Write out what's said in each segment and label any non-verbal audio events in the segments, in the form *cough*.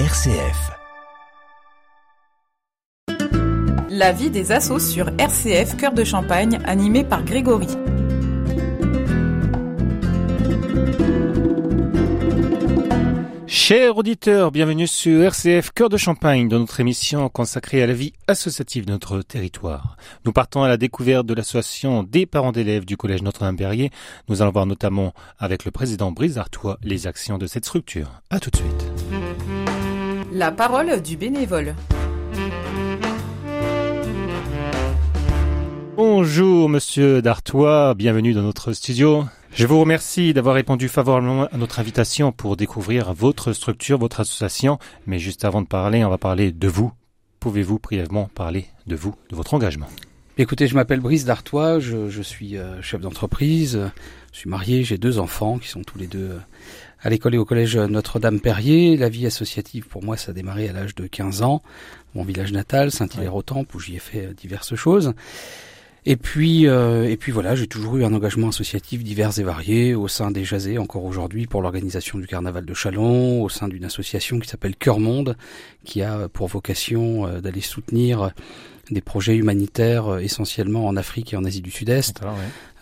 RCF. La vie des assos sur RCF Cœur de Champagne, animé par Grégory. Chers auditeurs, bienvenue sur RCF Cœur de Champagne, dans notre émission consacrée à la vie associative de notre territoire. Nous partons à la découverte de l'association des parents d'élèves du Collège Notre-Dame-Perrier. Nous allons voir notamment avec le président Brice Artois les actions de cette structure. À tout de suite. La parole du bénévole. Bonjour Monsieur Dartois, bienvenue dans notre studio. Je vous remercie d'avoir répondu favorablement à notre invitation pour découvrir votre structure, votre association. Mais juste avant de parler, on va parler de vous. Pouvez-vous brièvement parler de vous, de votre engagement? Écoutez, je m'appelle Brice Dartois, je, je suis euh, chef d'entreprise, je suis marié, j'ai deux enfants qui sont tous les deux euh, à l'école et au collège Notre-Dame-Perrier. La vie associative, pour moi, ça a démarré à l'âge de 15 ans. Mon village natal, Saint-Hilaire-au-Temple, où j'y ai fait euh, diverses choses. Et puis, euh, et puis voilà, j'ai toujours eu un engagement associatif divers et varié au sein des Jazés, encore aujourd'hui, pour l'organisation du carnaval de Chalon, au sein d'une association qui s'appelle Cœur Monde, qui a pour vocation euh, d'aller soutenir des projets humanitaires euh, essentiellement en Afrique et en Asie du Sud-Est, ouais.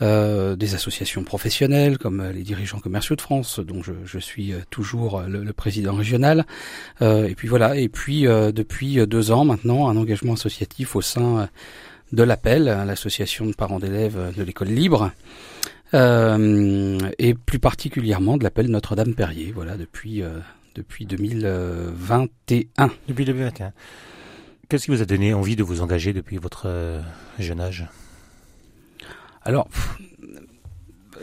euh, des associations professionnelles comme euh, les dirigeants commerciaux de France, dont je, je suis toujours le, le président régional. Euh, et puis voilà, et puis depuis deux ans maintenant, un engagement associatif au sein de l'appel, l'association de parents d'élèves de l'école libre, euh, et plus particulièrement de l'appel Notre-Dame-Perrier, voilà, depuis, euh, depuis 2021. Depuis 2021. Qu'est-ce qui vous a donné envie de vous engager depuis votre euh, jeune âge? Alors,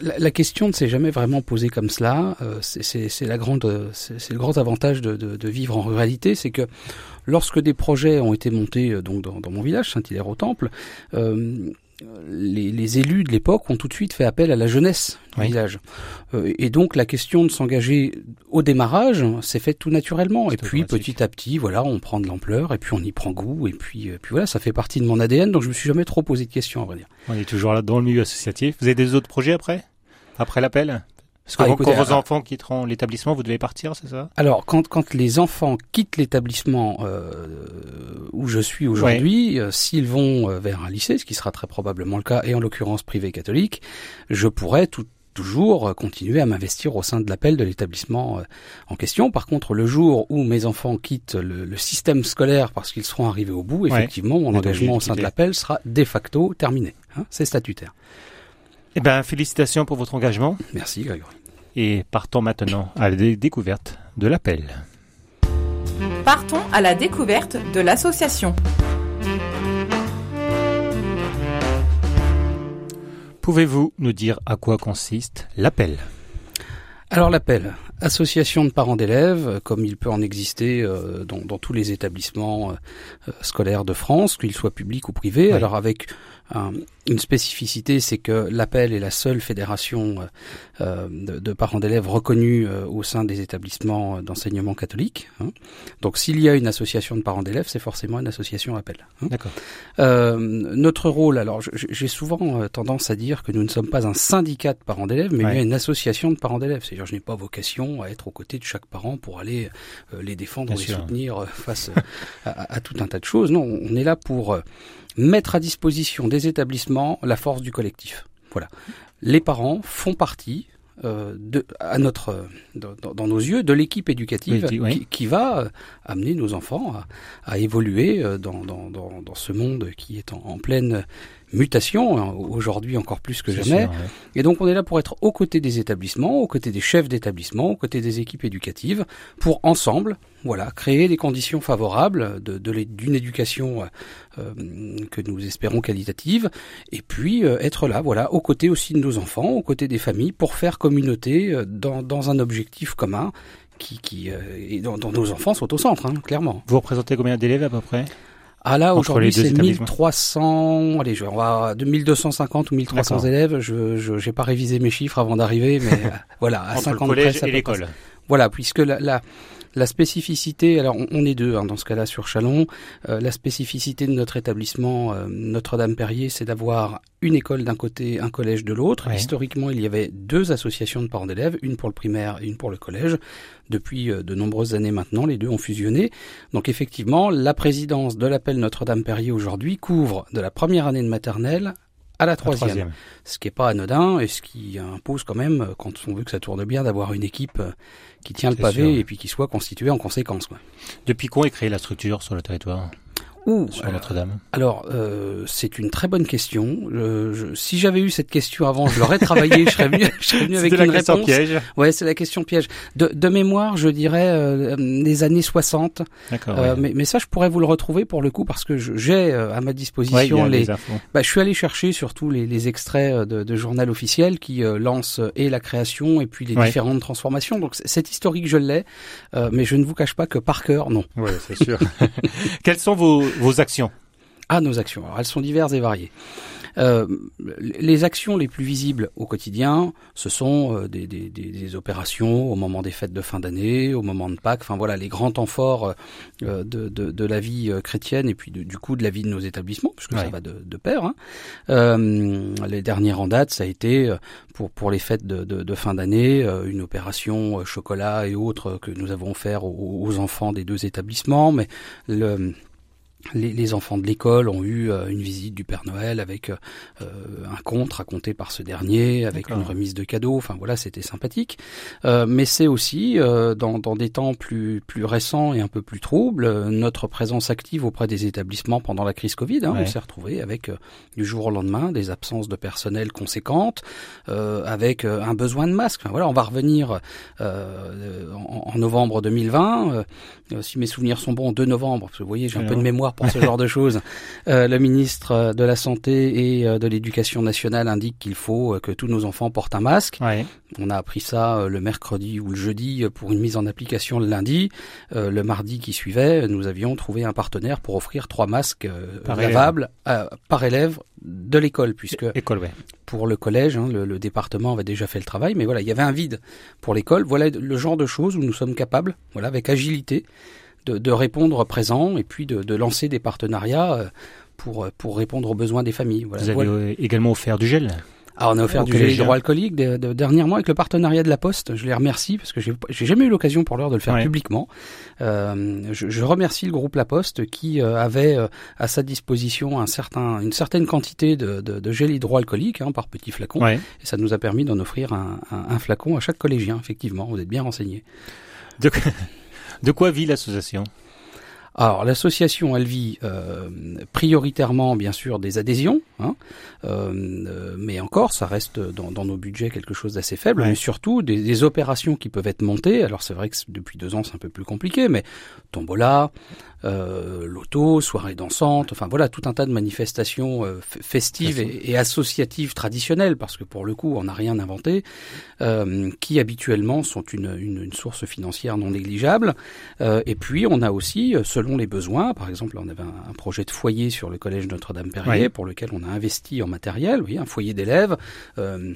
la, question ne s'est jamais vraiment posée comme cela. Euh, c'est la grande, c'est le grand avantage de, vivre en ruralité, c'est que lorsque des projets ont été montés euh, donc dans, mon village, Saint-Hilaire-au-Temple, euh, les, les, élus de l'époque ont tout de suite fait appel à la jeunesse du oui. village. Euh, et donc la question de s'engager au démarrage s'est faite tout naturellement. Et puis petit à petit, voilà, on prend de l'ampleur et puis on y prend goût. Et puis, puis voilà, ça fait partie de mon ADN. Donc je me suis jamais trop posé de questions, à vrai dire. On est toujours là dans le milieu associatif. Vous avez des autres projets après? Après l'appel? Parce que ah, écoutez, quand vos enfants quitteront l'établissement, vous devez partir, c'est ça? Alors, quand, quand les enfants quittent l'établissement euh, où je suis aujourd'hui, ouais. euh, s'ils vont euh, vers un lycée, ce qui sera très probablement le cas, et en l'occurrence privé catholique, je pourrais tout toujours continuer à m'investir au sein de l'appel de l'établissement en question. Par contre, le jour où mes enfants quittent le, le système scolaire parce qu'ils seront arrivés au bout, effectivement, ouais. mon engagement au sein de l'appel sera de facto terminé. Hein, c'est statutaire. Eh ben, félicitations pour votre engagement. Merci, Grégory. Et partons maintenant à la dé découverte de l'appel. Partons à la découverte de l'association. Pouvez-vous nous dire à quoi consiste l'appel? Alors l'appel, association de parents d'élèves, comme il peut en exister euh, dans, dans, tous les établissements euh, scolaires de France, qu'ils soient publics ou privés, oui. alors avec un, une spécificité, c'est que l'appel est la seule fédération euh, de, de, parents d'élèves reconnue euh, au sein des établissements d'enseignement catholique. Hein. Donc s'il y a une association de parents d'élèves, c'est forcément une association appel. Hein. D'accord. Euh, notre rôle, alors j'ai souvent tendance à dire que nous ne sommes pas un syndicat de parents d'élèves, mais bien une association de parents d'élèves. C'est-à-dire je n'ai pas vocation à être aux côtés de chaque parent pour aller les défendre, Bien les sûr. soutenir face à, à, tout un tas de choses. Non, on est là pour mettre à disposition des établissements la force du collectif. Voilà. Les parents font partie euh, de, à notre, dans, dans, nos yeux, de l'équipe éducative oui. Qui, qui, va euh, amener nos enfants à, à évoluer euh, dans, dans, dans, ce monde qui est en, en pleine mutation, hein, aujourd'hui encore plus que jamais. Sûr, ouais. Et donc on est là pour être aux côtés des établissements, aux côtés des chefs d'établissement, aux côtés des équipes éducatives, pour ensemble, voilà, créer des conditions favorables de, d'une éducation euh, que nous espérons qualitative, et puis euh, être là, voilà, aux côtés aussi de nos enfants, aux côtés des familles, pour faire communauté euh, dans, dans un objectif commun qui, qui euh, et dont, dont, nos enfants sont au centre, hein, clairement. Vous représentez combien d'élèves à peu près? Ah là, aujourd'hui, c'est 1300, allez, je vais, on va, 1250 ou 1300 élèves. Je, je, j'ai pas révisé mes chiffres avant d'arriver, mais *laughs* voilà, à Entre 50 le collège et l'école. Voilà, puisque la, la la spécificité, alors on, est deux hein, dans ce cas-là sur Chalon, euh, la spécificité de notre établissement euh, Notre-Dame-Perrier, c'est d'avoir une école d'un côté, un collège de l'autre. Historiquement, il y avait deux associations de parents d'élèves, une pour le primaire et une pour le collège. Depuis euh, de nombreuses années maintenant, les deux ont fusionné. Donc effectivement, la présidence de l'appel Notre-Dame-Perrier aujourd'hui couvre de la première année de maternelle à la troisième. Ce qui n'est pas anodin et ce qui impose quand même, quand on veut que ça tourne bien, d'avoir une équipe euh, qui tient le pavé et puis qui soit constituée en conséquence. Quoi. Depuis quand est créée la structure sur le territoire? Sur Notre-Dame Alors, euh, c'est une très bonne question. si j'avais eu cette question avant, je l'aurais travaillé, je serais venu, *laughs* je serais venu avec la une question réponse. piège. Ouais, c'est la question piège. De, de mémoire, je dirais euh, des années 60. D'accord. Euh, mais, mais, ça, je pourrais vous le retrouver pour le coup parce que j'ai euh, à ma disposition les. Bah, je suis allé chercher surtout les, les extraits de, de, journal officiel qui lancent et la création et puis les différentes transformations. Donc, cette historique, je l'ai, mais je ne vous cache pas que par cœur, non. Oui, c'est sûr. *laughs* Quels sont vos vos actions Ah, nos actions. Alors, elles sont diverses et variées. Euh, les actions les plus visibles au quotidien, ce sont euh, des, des, des, opérations au moment des fêtes de fin d'année, au moment de Pâques, enfin voilà, les grands temps forts euh, de, de, de, la vie chrétienne et puis du coup de la vie de nos établissements, puisque ça va de, pair. Hein. les dernières en date, ça a été pour, pour les fêtes de, de, de fin d'année, une opération chocolat et autres que nous avons offert aux, aux enfants des deux établissements, mais le les, les, enfants de l'école ont eu euh, une visite du Père Noël avec euh, un conte raconté par ce dernier, avec une remise de cadeaux. Enfin voilà, c'était sympathique. Euh, mais c'est aussi dans, dans, des temps plus plus récents et un peu plus troubles notre présence active auprès des établissements pendant la crise Covid. Hein, On s'est retrouvé avec du jour au lendemain des absences de personnel conséquentes, avec un besoin de masques. Enfin, voilà, on va revenir en, en, novembre 2020. si mes souvenirs sont bons, 2 novembre. Parce que vous voyez, j'ai un peu de mémoire pour ce genre de choses. Euh, le ministre de la Santé et euh, de l'Éducation nationale indique qu'il faut euh, que tous nos enfants portent un masque. On a appris ça le mercredi ou le jeudi pour une mise en application le lundi. le mardi qui suivait, nous avions trouvé un partenaire pour offrir trois masques lavables par élève de l'école, puisque école, pour le collège, hein, le, le, département avait déjà fait le travail, mais voilà, il y avait un vide pour l'école. Voilà le genre de choses où nous sommes capables, voilà, avec agilité, de, de, répondre présent et puis de, de lancer des partenariats euh, pour, pour répondre aux besoins des familles. Voilà. Vous avez également offert du gel ah, on a offert du gel hydroalcoolique de, de, dernièrement avec le partenariat de la Poste. Je les remercie parce que j'ai jamais eu l'occasion pour l'heure de le faire publiquement. Euh, je, je, remercie le groupe La Poste qui euh, avait euh, à sa disposition un certain, une certaine quantité de, de gel hydroalcoolique hein, par petit flacon. Et ça nous a permis d'en offrir un, un, un, flacon à chaque collégien. Effectivement, vous êtes bien renseigné. *laughs* De quoi vit l'association? Alors l'association, elle vit euh, prioritairement, bien sûr, des adhésions, hein, euh, mais encore, ça reste dans, dans, nos budgets quelque chose d'assez faible, mais surtout des, des, opérations qui peuvent être montées. Alors c'est vrai que depuis deux ans, c'est un peu plus compliqué, mais tombola, euh, loto, soirée dansante, enfin voilà, tout un tas de manifestations euh, festives et, et, associatives traditionnelles, parce que pour le coup, on n'a rien inventé, euh, qui habituellement sont une, une, une, source financière non négligeable. Euh, et puis, on a aussi, selon les besoins, par exemple, on avait un, un projet de foyer sur le collège Notre-Dame-Perrier, pour lequel on a investi en matériel, oui, un foyer d'élèves. Euh,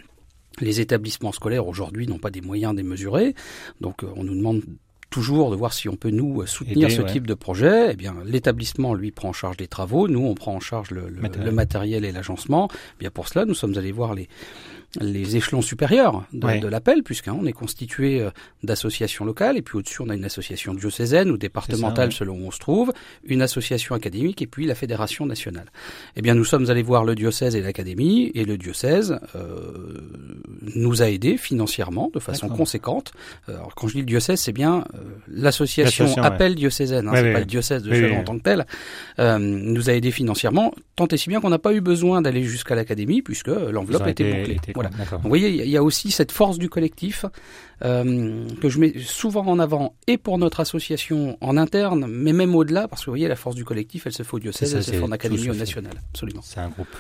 les établissements scolaires aujourd'hui n'ont pas des moyens démesurés, donc on nous demande toujours de voir si on peut nous soutenir ce type de projet. Eh bien, l'établissement lui prend en charge les travaux, nous on prend en charge le, le, matériel. le matériel. et l'agencement. Eh bien pour cela, nous sommes allés voir les les échelons supérieurs de, ouais. de l'appel, puisqu'on est constitué euh, d'associations locales, et puis au-dessus on a une association diocésaine ou départementale ça, ouais. selon où on se trouve, une association académique, et puis la fédération nationale. Eh bien nous sommes allés voir le diocèse et l'académie, et le diocèse euh, nous a aidés financièrement de façon conséquente. Alors quand je dis le diocèse, c'est bien euh, l'association appel ouais. diocésaine, hein, c'est pas le diocèse de Chalon en tant que tel, euh, nous a aidés financièrement, tant et si bien qu'on n'a pas eu besoin d'aller jusqu'à l'académie, puisque l'enveloppe était bouclée. Vous voyez, il y a aussi cette force du collectif euh, que je mets souvent en avant et pour notre association en interne, mais même au-delà, parce que vous voyez, la force du collectif, elle se fait au diocèse, ça, elle se fait en académie au national. Absolument. C'est un groupe.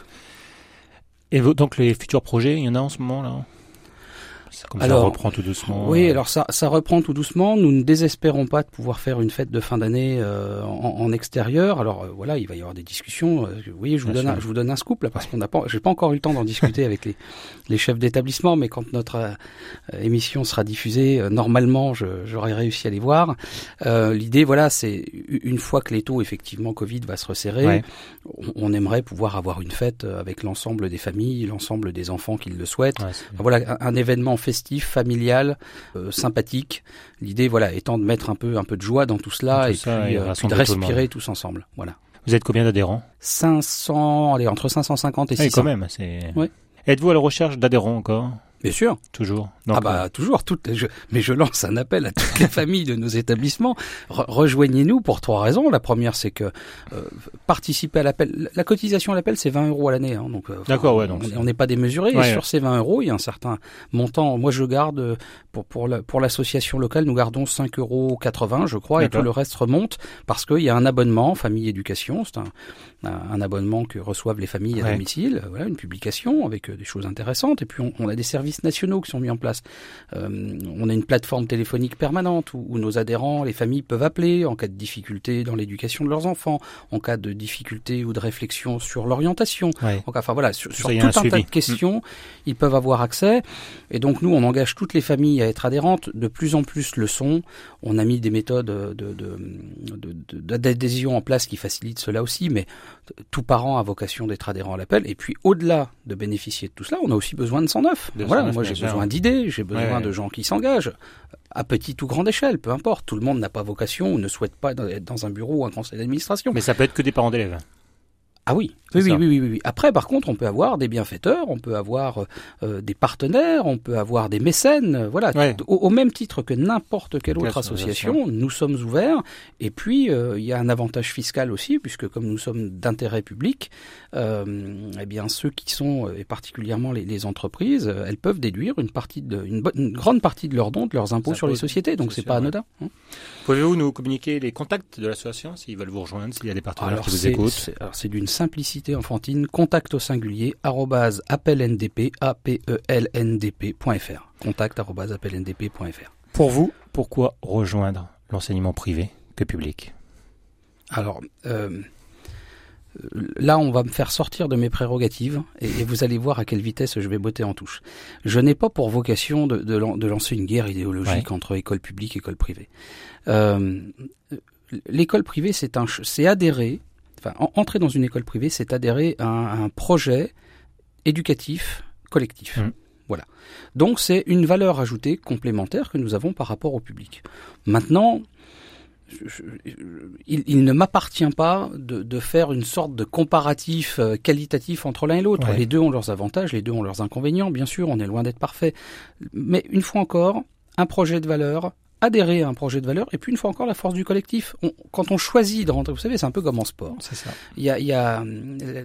Et donc les futurs projets, il y en a en ce moment là? Comme alors, ça reprend tout doucement. Oui, alors ça, ça reprend tout doucement. Nous ne désespérons pas de pouvoir faire une fête de fin d'année en, en, extérieur. Alors voilà, il va y avoir des discussions. Vous voyez, je vous donne, un, je vous donne un scoop là parce qu'on n'a pas, j'ai pas encore eu le temps d'en discuter avec les, les chefs d'établissement, mais quand notre émission sera diffusée, normalement, j'aurai réussi à les voir. L'idée, voilà, c'est une fois que les taux effectivement Covid va se resserrer, on, aimerait pouvoir avoir une fête avec l'ensemble des familles, l'ensemble des enfants qui le souhaitent. voilà, un, événement festif, familial, euh, sympathique. L'idée, voilà, étant de mettre un peu, un peu de joie dans tout cela et, puis, euh, de respirer tous ensemble. Voilà. Vous êtes combien d'adhérents? 500, allez, entre 550 et 600. Oui, quand même, c'est. Êtes-vous à la recherche d'adhérents encore? Bien sûr. Toujours. ah bah toujours. Toutes, mais je lance un appel à toutes les *laughs* familles de nos établissements. rejoignez-nous pour trois raisons. La première, c'est que euh, participer à l'appel. La cotisation à l'appel, c'est 20 euros à l'année. Hein, donc, euh, d'accord, ouais. Donc on n'est pas démesuré. et sur ces 20 euros, il y a un certain montant. Moi, je garde pour pour pour l'association locale, nous gardons 5,80 euros, je crois, et tout le reste remonte parce qu'il y a un abonnement famille éducation. C'est un, un abonnement que reçoivent les familles à domicile, voilà, une publication avec euh, des choses intéressantes. Et puis on, on, a des services nationaux qui sont mis en place. Euh, on a une plateforme téléphonique permanente où, où, nos adhérents, les familles peuvent appeler en cas de difficulté dans l'éducation de leurs enfants, en cas de difficulté ou de réflexion sur l'orientation. Enfin voilà, sur, sur tout un, tas de questions, ils peuvent avoir accès. Et donc nous, on engage toutes les familles à être adhérentes. De plus en plus le sont. On a mis des méthodes d'adhésion de, de, en place qui facilitent cela aussi, mais tout parent a vocation d'être adhérent à l'appel. Et puis, au-delà de bénéficier de tout cela, on a aussi besoin de 109. voilà, moi j'ai besoin d'idées, j'ai besoin de gens qui s'engagent, à petite ou grande échelle, peu importe. Tout le monde n'a pas vocation ou ne souhaite pas être dans un bureau ou un conseil d'administration. Mais ça peut être que des parents d'élèves. Ah oui, oui, oui, oui, oui, Après, par contre, on peut avoir des bienfaiteurs, on peut avoir euh, des partenaires, on peut avoir des mécènes, voilà. Au, même titre que n'importe quelle autre association, nous sommes ouverts. Et puis, euh, il y a un avantage fiscal aussi, puisque comme nous sommes d'intérêt public, euh, eh bien, ceux qui sont, et particulièrement les, entreprises, elles peuvent déduire une partie de, une, grande partie de leurs dons, de leurs impôts sur les sociétés. Donc, c'est pas anodin. Hein. Pouvez-vous nous communiquer les contacts de l'association s'ils veulent vous rejoindre, s'il y a des partenaires qui vous écoutent Alors, c'est d'une simplicité enfantine, contact au singulier, arrobase appelndp, e Contact arrobase appelndp.fr. Pour vous, pourquoi rejoindre l'enseignement privé que public? Alors, euh, là, on va me faire sortir de mes prérogatives et, vous allez voir à quelle vitesse je vais botter en touche. Je n'ai pas pour vocation de, de, lancer une guerre idéologique entre école publique et école privée. Euh, l'école privée, c'est un, adhérer entrer dans une école privée, c'est adhérer à un, projet éducatif collectif. Mmh. Voilà. Donc c'est une valeur ajoutée complémentaire que nous avons par rapport au public. Maintenant, il, ne m'appartient pas de, faire une sorte de comparatif euh, qualitatif entre l'un et l'autre. Les deux ont leurs avantages, les deux ont leurs inconvénients, bien sûr, on est loin d'être parfait. Mais une fois encore, un projet de valeur, adhérer à un projet de valeur et puis une fois encore la force du collectif. quand on choisit de rentrer, vous savez, c'est un peu comme en sport. C'est ça. Il y a, il y a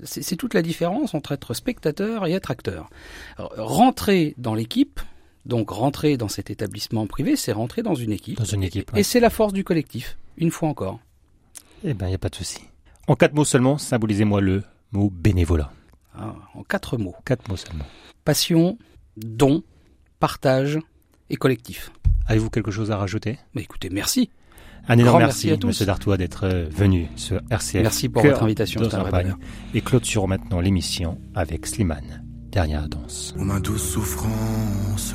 c'est toute la différence entre être spectateur et être acteur. rentrer dans l'équipe, donc rentrer dans cet établissement privé, c'est rentrer dans une équipe. Dans une équipe. Et c'est la force du collectif. Une fois encore. Eh ben, il n'y a pas de souci. En quatre mots seulement, symbolisez-moi le mot bénévolat. Ah, en quatre mots. Quatre mots seulement. Passion, don, partage et collectif. Avez-vous quelque chose à rajouter? Bah Écoutez, merci. Un énorme merci, merci Monsieur Dartois, d'être euh, venu sur RCF. Merci pour votre invitation. Et clôturons maintenant l'émission avec Slimane, dernière danse. Ma douce souffrance,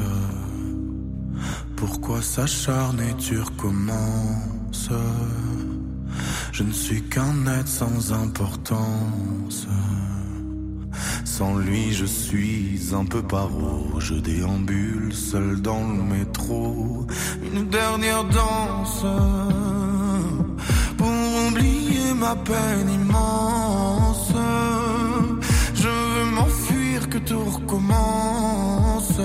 pourquoi s'acharner, tu recommences Je ne suis qu'un être sans importance. Sans lui, je suis un peu paro. Je déambule seul dans le métro. Une dernière danse pour oublier ma peine immense. Je veux m'enfuir que tout recommence.